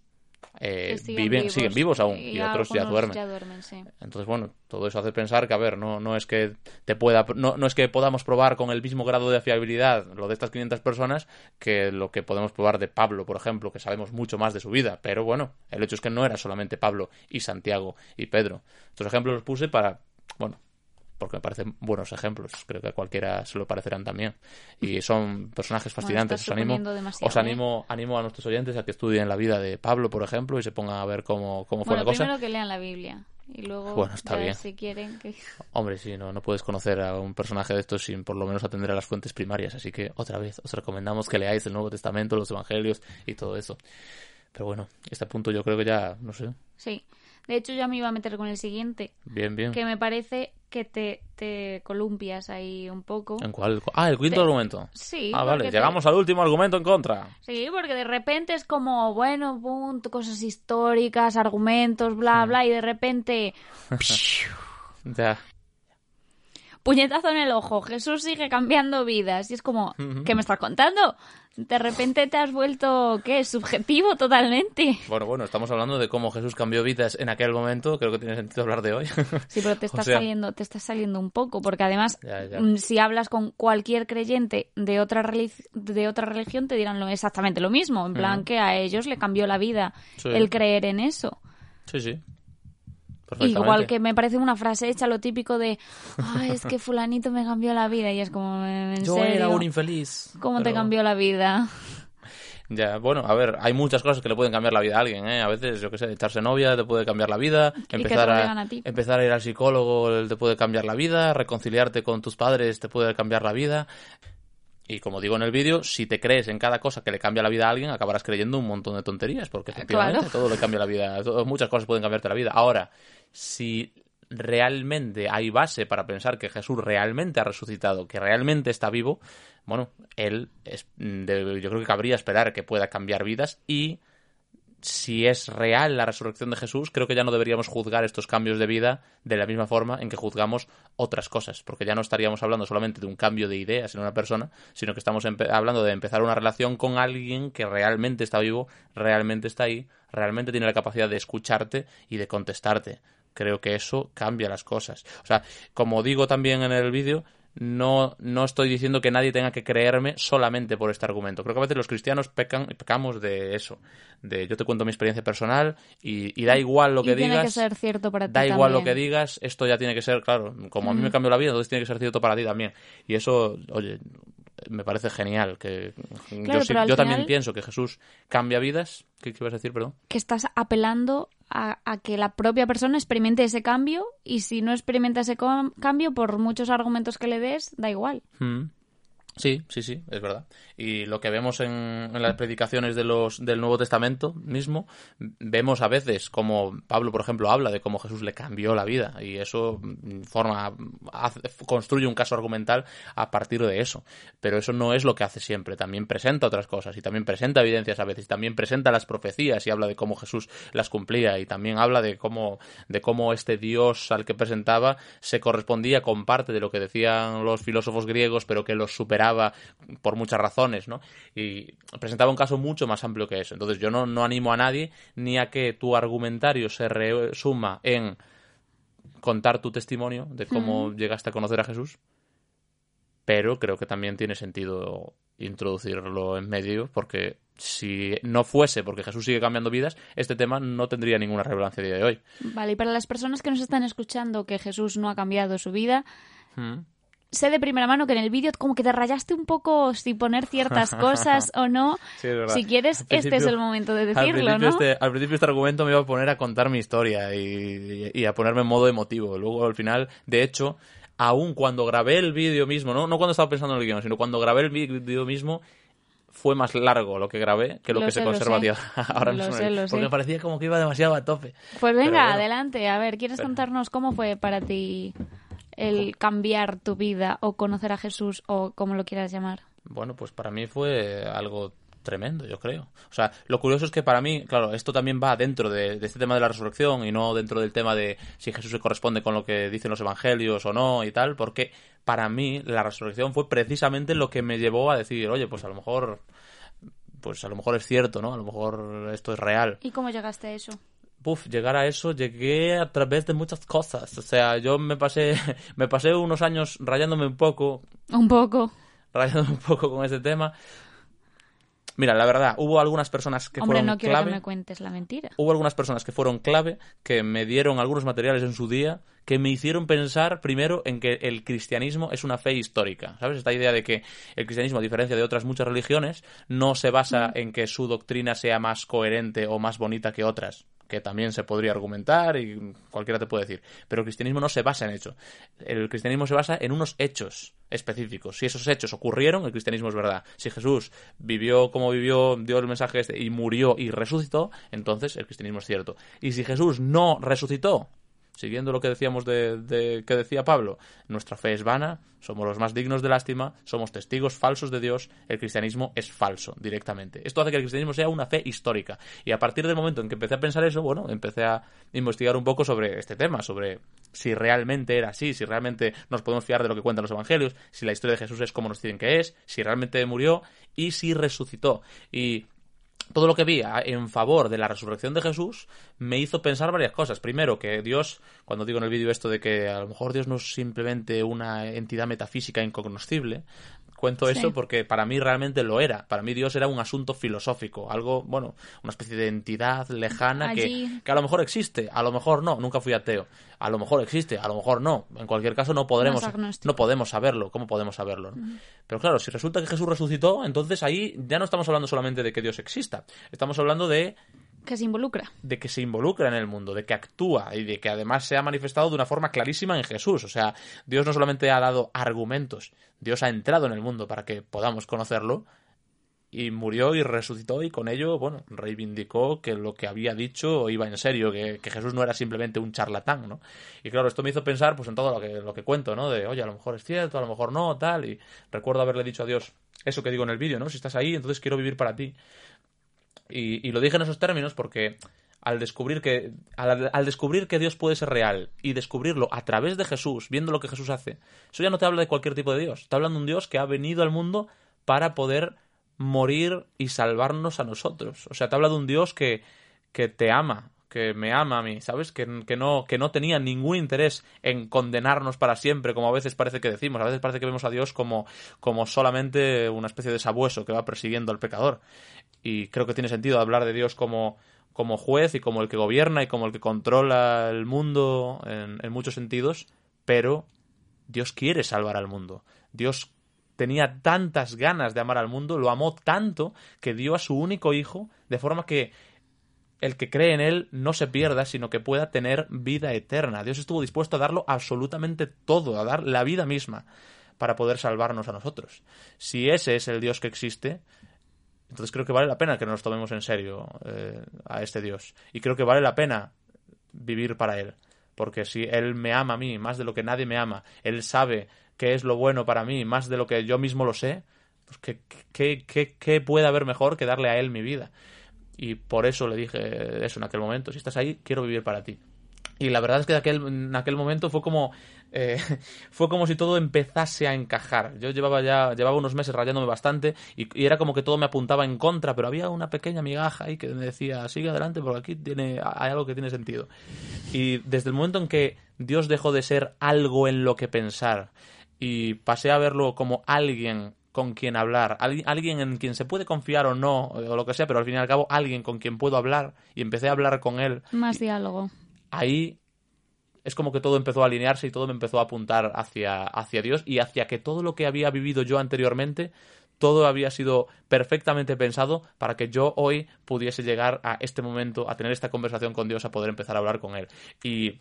eh, siguen viven, vivos. siguen vivos aún y, otros ya duermen. ya duermen, sí. Entonces, bueno, todo eso hace pensar que, a ver, no, no es que te pueda, no, no es que podamos probar con el mismo grado de fiabilidad lo de estas 500 personas que lo que podemos probar de Pablo, por ejemplo, que sabemos mucho más de su vida. Pero bueno, el hecho es que no era solamente Pablo y Santiago y Pedro. Estos ejemplos los puse para, bueno, porque me parecen buenos ejemplos. Creo que a cualquiera se lo parecerán también. Y son personajes fascinantes. estás os animo, os animo, animo a nuestros oyentes a que estudien la vida de Pablo, por ejemplo, y se pongan a ver cómo, cómo fue Bueno, la cosa. primero que lean la Biblia y luego Bueno, está bien. si quieren que... Hombre, sí, no, no puedes conocer a un personaje de estos sin por lo menos atender a las fuentes primarias. Así que, otra vez, os recomendamos que leáis el Nuevo Testamento, los Evangelios y todo eso. Pero bueno, este punto yo creo que ya, no sé, Sí. De hecho, ya me iba a meter con el siguiente, bien, bien. que me parece que te, te columpias ahí un poco. ¿En cuál? Ah, el quinto Te- argumento. Sí. Ah, vale, te- llegamos al último argumento en contra. Sí, porque de repente es como, bueno, punto, cosas históricas, argumentos, bla, bla, y de repente, Ya. puñetazo en el ojo, Jesús sigue cambiando vidas. Y es como, ¿qué me estás contando? De repente te has vuelto, ¿qué? Subjetivo totalmente. Bueno, bueno, estamos hablando de cómo Jesús cambió vidas en aquel momento. Creo que tiene sentido hablar de hoy. Sí, pero te O sea- saliendo, te estás saliendo un poco, porque además, Ya, ya. mm, si hablas con cualquier creyente de otra relig- de otra religión, te dirán lo, exactamente lo mismo, en plan que a ellos le cambió la vida Sí. el creer en eso. Sí, sí. Igual que me parece una frase hecha lo típico de, Ay, es que fulanito me cambió la vida y es como, ¿en Yo serio? era un infeliz. ¿Cómo te cambió la vida? Ya, bueno, a ver, hay muchas cosas que le pueden cambiar la vida a alguien, ¿eh? A veces, yo qué sé, echarse novia te puede cambiar la vida, empezar a, a empezar a ir al psicólogo te puede cambiar la vida, reconciliarte con tus padres te puede cambiar la vida. Y como digo en el vídeo, si te crees en cada cosa que le cambia la vida a alguien, acabarás creyendo un montón de tonterías, porque efectivamente Claro. todo le cambia la vida, todo- muchas cosas pueden cambiarte la vida. Ahora, si realmente hay base para pensar que Jesús realmente ha resucitado, que realmente está vivo, bueno, él es, de- yo creo que cabría esperar que pueda cambiar vidas y si es real la resurrección de Jesús, creo que ya no deberíamos juzgar estos cambios de vida de la misma forma en que juzgamos otras cosas, porque ya no estaríamos hablando solamente de un cambio de ideas en una persona, sino que estamos hablando de empezar una relación con alguien que realmente está vivo, realmente está ahí, realmente tiene la capacidad de escucharte y de contestarte. Creo que eso cambia las cosas. O sea, como digo también en el vídeo, no, no estoy diciendo que nadie tenga que creerme solamente por este argumento. Creo que a veces los cristianos pecan, pecamos de eso. De yo te cuento mi experiencia personal y, da igual lo que digas. Tiene que ser cierto para ti. Da igual lo que digas, esto ya tiene que ser, claro, como a mí me cambió la vida, entonces tiene que ser cierto para ti también. Y eso, oye, me parece genial. que yo, también pienso que Jesús cambia vidas. ¿Qué, ibas a decir, perdón? Que estás apelando a, que la propia persona experimente ese cambio y si no experimenta ese cambio, por muchos argumentos que le des, da igual. Mm. Sí, sí, sí, es verdad. Y lo que vemos en, las predicaciones de los, del Nuevo Testamento mismo, vemos a veces como Pablo, por ejemplo, habla de cómo Jesús le cambió la vida y eso forma, construye un caso argumental a partir de eso. Pero eso no es lo que hace siempre. También presenta otras cosas y también presenta evidencias a veces. Y también presenta las profecías y habla de cómo Jesús las cumplía y también habla de cómo, de cómo este Dios al que presentaba se correspondía con parte de lo que decían los filósofos griegos, pero que los superaba por muchas razones, ¿no? Y presentaba un caso mucho más amplio que eso. Entonces yo no, no animo a nadie ni a que tu argumentario se resuma en contar tu testimonio de cómo llegaste a conocer a Jesús, pero creo que también tiene sentido introducirlo en medio porque si no fuese porque Jesús sigue cambiando vidas, este tema no tendría ninguna relevancia a día de hoy. Vale, y para las personas que nos están escuchando que Jesús no ha cambiado su vida, sé de primera mano que en el vídeo como que te rayaste un poco si poner ciertas cosas o no. si quieres, este es el momento de decirlo, al ¿no? Este, al principio este argumento me iba a poner a contar mi historia y, a ponerme en modo emotivo. Luego, al final, de hecho, aún cuando grabé el vídeo mismo, ¿no? no cuando estaba pensando en el guion, sino cuando grabé el vídeo mismo, fue más largo lo que grabé que lo, que se conserva ahora mismo. porque me parecía como que iba demasiado a tope. Pues venga, adelante. A ver, ¿quieres contarnos cómo fue para ti el cambiar tu vida o conocer a Jesús o como lo quieras llamar? Bueno, pues para mí fue algo tremendo, yo creo. O sea, lo curioso es que para mí, claro, esto también va dentro de, este tema de la resurrección y no dentro del tema de si Jesús se corresponde con lo que dicen los evangelios o no y tal, porque para mí la resurrección fue precisamente lo que me llevó a decir, oye, pues a lo mejor, pues a lo mejor es cierto, ¿no? A lo mejor esto es real. ¿Y cómo llegaste a eso? Puf, llegar a eso llegué a través de muchas cosas. O sea, yo me pasé, me pasé unos años rayándome un poco. Un poco. Rayándome un poco con ese tema. Mira, la verdad, hubo algunas personas que Hombre, fueron no quiero clave. que me cuentes la mentira. Hubo algunas personas que fueron clave, que me dieron algunos materiales en su día, que me hicieron pensar primero en que el cristianismo es una fe histórica. ¿Sabes? Esta idea de que el cristianismo, a diferencia de otras muchas religiones, no se basa en que su doctrina sea más coherente o más bonita que otras que también se podría argumentar y cualquiera te puede decir. Pero el cristianismo no se basa en eso. El cristianismo se basa en unos hechos específicos. Si esos hechos ocurrieron, el cristianismo es verdad. Si Jesús vivió como vivió, dio el mensaje este y murió y resucitó, entonces el cristianismo es cierto. Y si Jesús no resucitó, siguiendo lo que decíamos de, que decía Pablo, nuestra fe es vana, somos los más dignos de lástima, somos testigos falsos de Dios, el cristianismo es falso directamente. Esto hace que el cristianismo sea una fe histórica. Y a partir del momento en que empecé a pensar eso, bueno, empecé a investigar un poco sobre este tema, sobre si realmente era así, si realmente nos podemos fiar de lo que cuentan los evangelios, si la historia de Jesús es como nos dicen que es, si realmente murió y si resucitó. Y todo lo que vi en favor de la resurrección de Jesús me hizo pensar varias cosas. Primero, que Dios, cuando digo en el vídeo esto de que a lo mejor Dios no es simplemente una entidad metafísica incognoscible, Cuento eso porque para mí realmente lo era. Para mí Dios era un asunto filosófico, algo, bueno, una especie de entidad lejana que, a lo mejor existe, a lo mejor no. Nunca fui ateo. A lo mejor existe, a lo mejor no. En cualquier caso no podremos, no podemos saberlo. ¿Cómo podemos saberlo? Pero claro, si resulta que Jesús resucitó, entonces ahí ya no estamos hablando solamente de que Dios exista. Estamos hablando de que se involucra. De que se involucra en el mundo, de que actúa y de que además se ha manifestado de una forma clarísima en Jesús. O sea, Dios no solamente ha dado argumentos, Dios ha entrado en el mundo para que podamos conocerlo y murió y resucitó y con ello, bueno, reivindicó que lo que había dicho iba en serio, que, Jesús no era simplemente un charlatán, ¿no? Y claro, esto me hizo pensar pues en todo lo que, lo que cuento, ¿no? De, oye, a lo mejor es cierto, a lo mejor no, tal, y recuerdo haberle dicho a Dios eso que digo en el vídeo, ¿no? Si estás ahí, entonces quiero vivir para ti Y, y lo dije en esos términos porque al descubrir que al, descubrir que Dios puede ser real y descubrirlo a través de Jesús, viendo lo que Jesús hace, eso ya no te habla de cualquier tipo de Dios, te habla de un Dios que ha venido al mundo para poder morir y salvarnos a nosotros. O sea, te habla de un Dios que, que te ama, que me ama a mí, ¿sabes? Que, que, no, que no tenía ningún interés en condenarnos para siempre, como a veces parece que decimos. A veces parece que vemos a Dios como, como solamente una especie de sabueso que va persiguiendo al pecador. Y creo que tiene sentido hablar de Dios como, como juez y como el que gobierna y como el que controla el mundo en, en muchos sentidos, pero Dios quiere salvar al mundo. Dios tenía tantas ganas de amar al mundo, lo amó tanto que dio a su único hijo, de forma que el que cree en él no se pierda, sino que pueda tener vida eterna. Dios estuvo dispuesto a darlo absolutamente todo, a dar la vida misma, para poder salvarnos a nosotros. Si ese es el Dios que existe, entonces creo que vale la pena que nos tomemos en serio eh, a este Dios. Y creo que vale la pena vivir para Él. Porque si Él me ama a mí más de lo que nadie me ama, Él sabe qué es lo bueno para mí más de lo que yo mismo lo sé, pues ¿qué, qué, qué, qué puede haber mejor que darle a Él mi vida? Y por eso le dije eso en aquel momento. Si estás ahí, quiero vivir para ti. Y la verdad es que aquel, en aquel momento fue como eh, fue como si todo empezase a encajar. Yo llevaba ya llevaba unos meses rayándome bastante y, y, era como que todo me apuntaba en contra, pero había una pequeña migaja ahí que me decía sigue adelante porque aquí tiene hay algo que tiene sentido. Y desde el momento en que Dios dejó de ser algo en lo que pensar y pasé a verlo como alguien con quien hablar, alguien en quien se puede confiar o no, o lo que sea, pero al fin y al cabo alguien con quien puedo hablar y empecé a hablar con él. Más diálogo. Ahí es como que todo empezó a alinearse y todo me empezó a apuntar hacia, hacia Dios y hacia que todo lo que había vivido yo anteriormente, todo había sido perfectamente pensado para que yo hoy pudiese llegar a este momento, a tener esta conversación con Dios, a poder empezar a hablar con Él. Y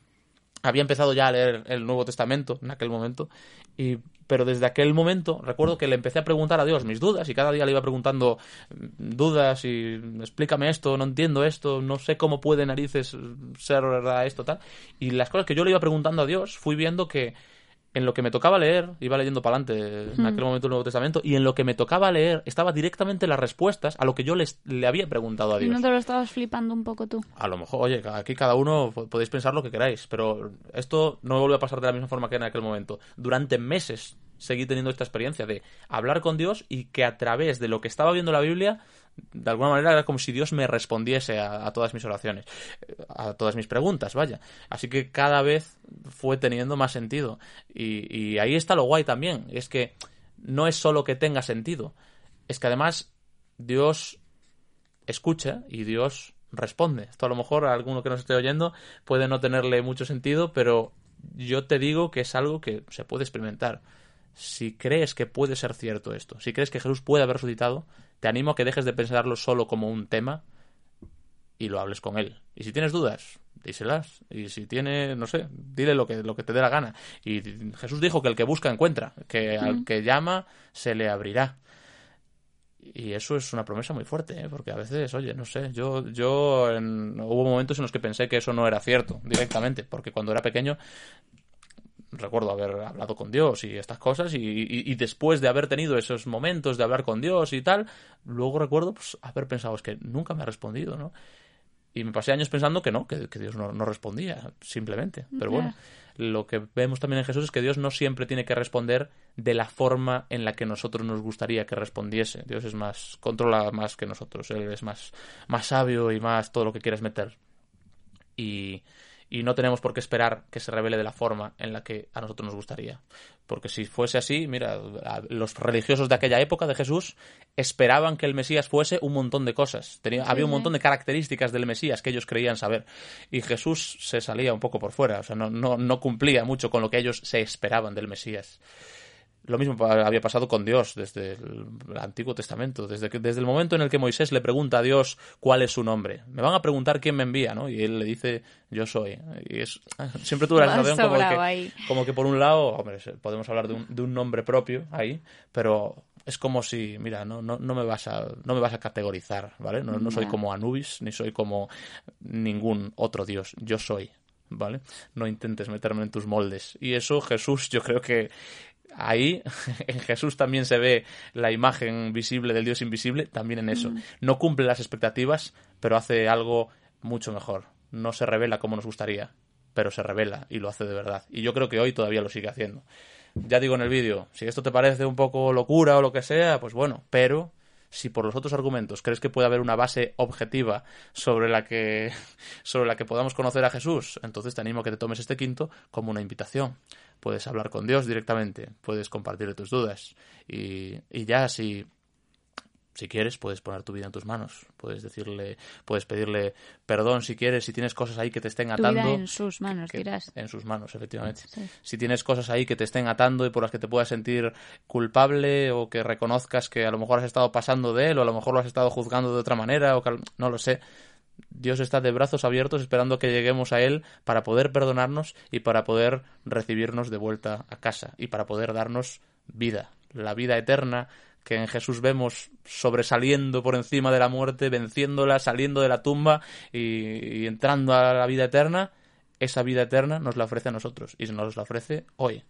había empezado ya a leer el Nuevo Testamento en aquel momento, y, pero desde aquel momento recuerdo que le empecé a preguntar a Dios mis dudas y cada día le iba preguntando dudas y explícame esto, no entiendo esto, no sé cómo puede narices ser verdad esto, tal. Y las cosas que yo le iba preguntando a Dios, fui viendo que en lo que me tocaba leer, iba leyendo para adelante en aquel momento el Nuevo Testamento, y en lo que me tocaba leer estaba directamente las respuestas a lo que yo les, le había preguntado a Dios. ¿Y no te lo estabas flipando un poco tú? A lo mejor, oye, aquí cada uno podéis pensar lo que queráis, pero esto no me vuelve a pasar de la misma forma que en aquel momento. Durante meses seguí teniendo esta experiencia de hablar con Dios y que a través de lo que estaba viendo la Biblia de alguna manera era como si Dios me respondiese a, todas mis oraciones, a todas mis preguntas, vaya. Así que cada vez fue teniendo más sentido. Y, y ahí está lo guay también, es que no es solo que tenga sentido, es que además Dios escucha y Dios responde. Esto a lo mejor a alguno que nos esté oyendo puede no tenerle mucho sentido, pero yo te digo que es algo que se puede experimentar. Si crees que puede ser cierto esto, si crees que Jesús puede haber resucitado, te animo a que dejes de pensarlo solo como un tema y lo hables con él. Y si tienes dudas, díselas. Y si tiene, no sé, dile lo que, lo que te dé la gana. Y Jesús dijo que el que busca encuentra, que al que llama se le abrirá. Y eso es una promesa muy fuerte, ¿eh? porque a veces, oye, no sé, yo, yo en, hubo momentos en los que pensé que eso no era cierto directamente, porque cuando era pequeño recuerdo haber hablado con Dios y estas cosas y, y, y, después de haber tenido esos momentos de hablar con Dios y tal, luego recuerdo pues haber pensado es que nunca me ha respondido, ¿no? Y me pasé años pensando que no, que, que Dios no, no, respondía, simplemente. Pero bueno, lo que vemos también en Jesús es que Dios no siempre tiene que responder de la forma en la que nosotros nos gustaría que respondiese. Dios es más, controla más que nosotros, Él es más, más sabio y más todo lo que quieras meter. Y, y no tenemos por qué esperar que se revele de la forma en la que a nosotros nos gustaría. Porque si fuese así, mira, los religiosos de aquella época de Jesús esperaban que el Mesías fuese un montón de cosas. Tenía, sí, había un montón de características del Mesías que ellos creían saber. Y Jesús se salía un poco por fuera, o sea, no, no, no cumplía mucho con lo que ellos se esperaban del Mesías. Lo mismo había pasado con Dios desde el Antiguo Testamento, desde, que, desde el momento en el que Moisés le pregunta a Dios cuál es su nombre. Me van a preguntar quién me envía, ¿no? Y él le dice, yo soy. Y es, siempre tuve la sensación como que, como que, por un lado, hombre, podemos hablar de un, de un nombre propio ahí, pero es como si, mira, no, no, no, me vas a, no me vas a categorizar, ¿vale? No, no soy como Anubis, ni soy como ningún otro dios. Yo soy, ¿vale? No intentes meterme en tus moldes. Y eso Jesús yo creo que ahí en Jesús también se ve la imagen visible del Dios invisible, también en eso. No cumple las expectativas, pero hace algo mucho mejor. No se revela como nos gustaría, pero se revela y lo hace de verdad. Y yo creo que hoy todavía lo sigue haciendo. Ya digo en el vídeo, si esto te parece un poco locura o lo que sea, pues bueno, pero si por los otros argumentos crees que puede haber una base objetiva sobre la que sobre la que podamos conocer a Jesús, entonces te animo a que te tomes este quinto como una invitación. Puedes hablar con Dios directamente, puedes compartirle tus dudas y, y ya si si quieres, puedes poner tu vida en tus manos. Puedes decirle, puedes pedirle perdón si quieres, si tienes cosas ahí que te estén Tu atando. vida en sus manos, que- dirás. En sus manos, efectivamente. Sí. Si tienes cosas ahí que te estén atando y por las que te puedas sentir culpable o que reconozcas que a lo mejor has estado pasando de él o a lo mejor lo has estado juzgando de otra manera o que no lo sé. Dios está de brazos abiertos esperando que lleguemos a Él para poder perdonarnos y para poder recibirnos de vuelta a casa y para poder darnos vida, la vida eterna que en Jesús vemos sobresaliendo por encima de la muerte, venciéndola, saliendo de la tumba y, entrando a la vida eterna, esa vida eterna nos la ofrece a nosotros y nos la ofrece hoy.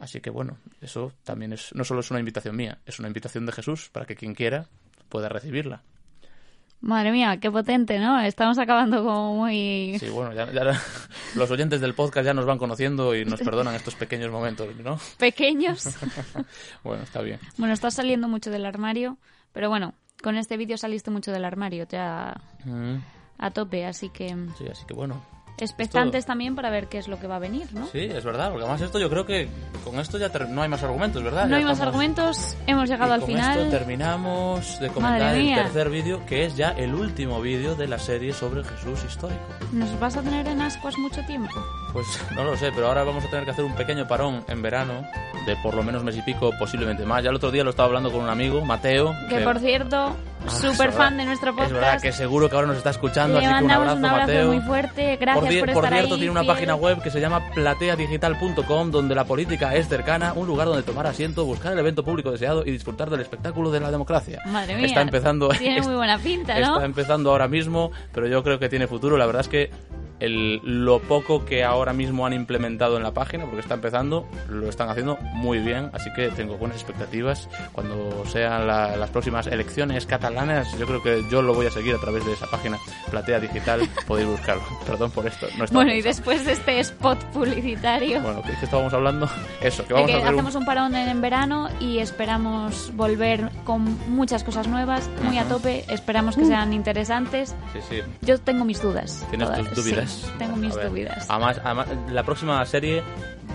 Así que bueno, eso también es, no solo es una invitación mía, es una invitación de Jesús para que quien quiera pueda recibirla. Madre mía, qué potente, ¿no? Estamos acabando como muy... Sí, bueno, ya, ya los oyentes del podcast ya nos van conociendo y nos perdonan estos pequeños momentos, ¿no? pequeños. Bueno, está bien. bueno, estás saliendo mucho del armario, pero bueno, con este vídeo saliste mucho del armario, ya Mm, a tope, así que Sí, así que bueno. Expectantes también para ver qué es lo que va a venir, ¿no? Sí, es verdad, porque además esto yo creo que con esto ya ter- no hay más argumentos, ¿verdad? No Ya hay más estamos- argumentos, hemos llegado Y al con final. esto terminamos de comentar el tercer vídeo, que es ya el último vídeo de la serie sobre Jesús histórico. ¿Nos vas a tener en ascuas mucho tiempo? Pues no lo sé, pero ahora vamos a tener que hacer un pequeño parón en verano, de por lo menos mes y pico, posiblemente más. Ya el otro día lo estaba hablando con un amigo, Mateo. Que por cierto, súper es verdad. fan de nuestro Es verdad podcast. que seguro que ahora nos está escuchando, Le así que un abrazo, un abrazo Mateo. muy fuerte. Gracias por, por, estar por cierto, ahí, tiene una fiel. página web que se llama plateadigital.com, donde la política es cercana, un lugar donde tomar asiento, buscar el evento público deseado y disfrutar del espectáculo de la democracia. Madre mía. Está empezando. Tiene muy buena pinta, ¿no? Está empezando ahora mismo, pero yo creo que tiene futuro. La verdad es que el, lo poco que ahora mismo han implementado en la página, porque está empezando, lo están haciendo muy bien, así que tengo buenas expectativas. Cuando sean la- las próximas elecciones catalanas, yo creo que yo lo voy a seguir a través de esa página Platea Digital, podéis buscarlo. Perdón por esto. No Bueno, y pensando. después de este spot publicitario, Bueno, ¿qué, qué estábamos hablando? Eso, que vamos que a hacer un- hacemos un parón en, verano y esperamos volver con muchas cosas nuevas, muy a Ajá. tope. Esperamos que sean interesantes. Sí, sí. Yo tengo mis dudas. ¿Tienes todas, tus dudas? sí, tengo mis a dudas. Además, además, la próxima serie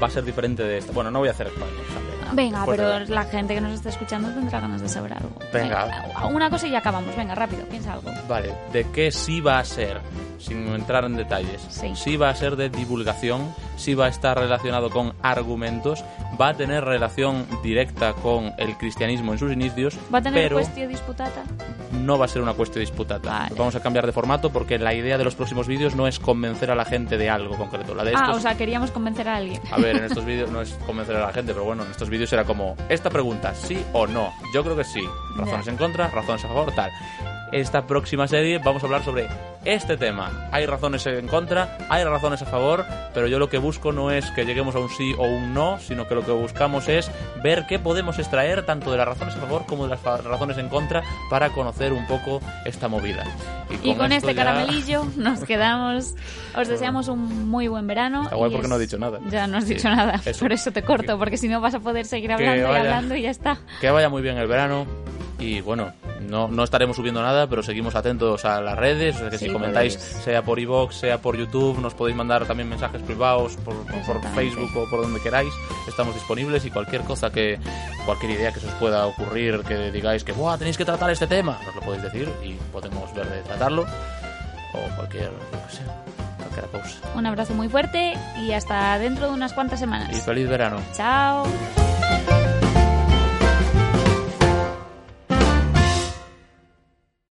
va a ser diferente de esta. Bueno, no voy a hacer spoilers. Venga, de pero ver. la gente que nos está escuchando tendrá ganas de saber algo. Venga. Una cosa y ya acabamos. Venga, rápido, piensa algo. Vale, ¿de qué sí va a ser? Sin entrar en detalles. Sí. va a ser de divulgación, sí va a estar relacionado con argumentos, va a tener relación directa con el cristianismo en sus inicios, ¿Va a tener pero cuestión disputata? no va a ser una cuestión disputada. Vale. Vamos a cambiar de formato porque la idea de los próximos vídeos no es convencer a la gente de algo concreto. La de Ah, estos o sea, queríamos convencer a alguien. A ver, en estos vídeos no es convencer a la gente, pero bueno, en estos vídeos era como esta pregunta, sí o no. Yo creo que sí. Razones Ya. en contra, razones a favor, tal. Esta próxima serie vamos a hablar sobre este tema. Hay razones en contra, hay razones a favor, pero yo lo que busco no es que lleguemos a un sí o un no, sino que lo que buscamos es ver qué podemos extraer tanto de las razones a favor como de las razones en contra para conocer un poco esta movida. Y con esto este ya- caramelillo nos quedamos. Os deseamos un muy buen verano. Está guay y porque es- no he dicho nada. Ya no has Sí, dicho nada. eso. Por eso te corto, porque si no vas a poder seguir hablando y vaya. hablando y ya está. Que vaya muy bien el verano. Y bueno, no, no estaremos subiendo nada, pero seguimos atentos a las redes. O sea que Sí, si comentáis, podéis. sea por iVoox, sea por YouTube, nos podéis mandar también mensajes privados por, por. Facebook o por donde queráis. Estamos disponibles y cualquier cosa que, cualquier idea que se os pueda ocurrir, que digáis que "Buah, tenéis que tratar este tema, nos lo podéis decir y podemos ver de tratarlo. O cualquier, sé, cualquier cosa. Un abrazo muy fuerte y hasta dentro de unas cuantas Y semanas. feliz verano. Chao.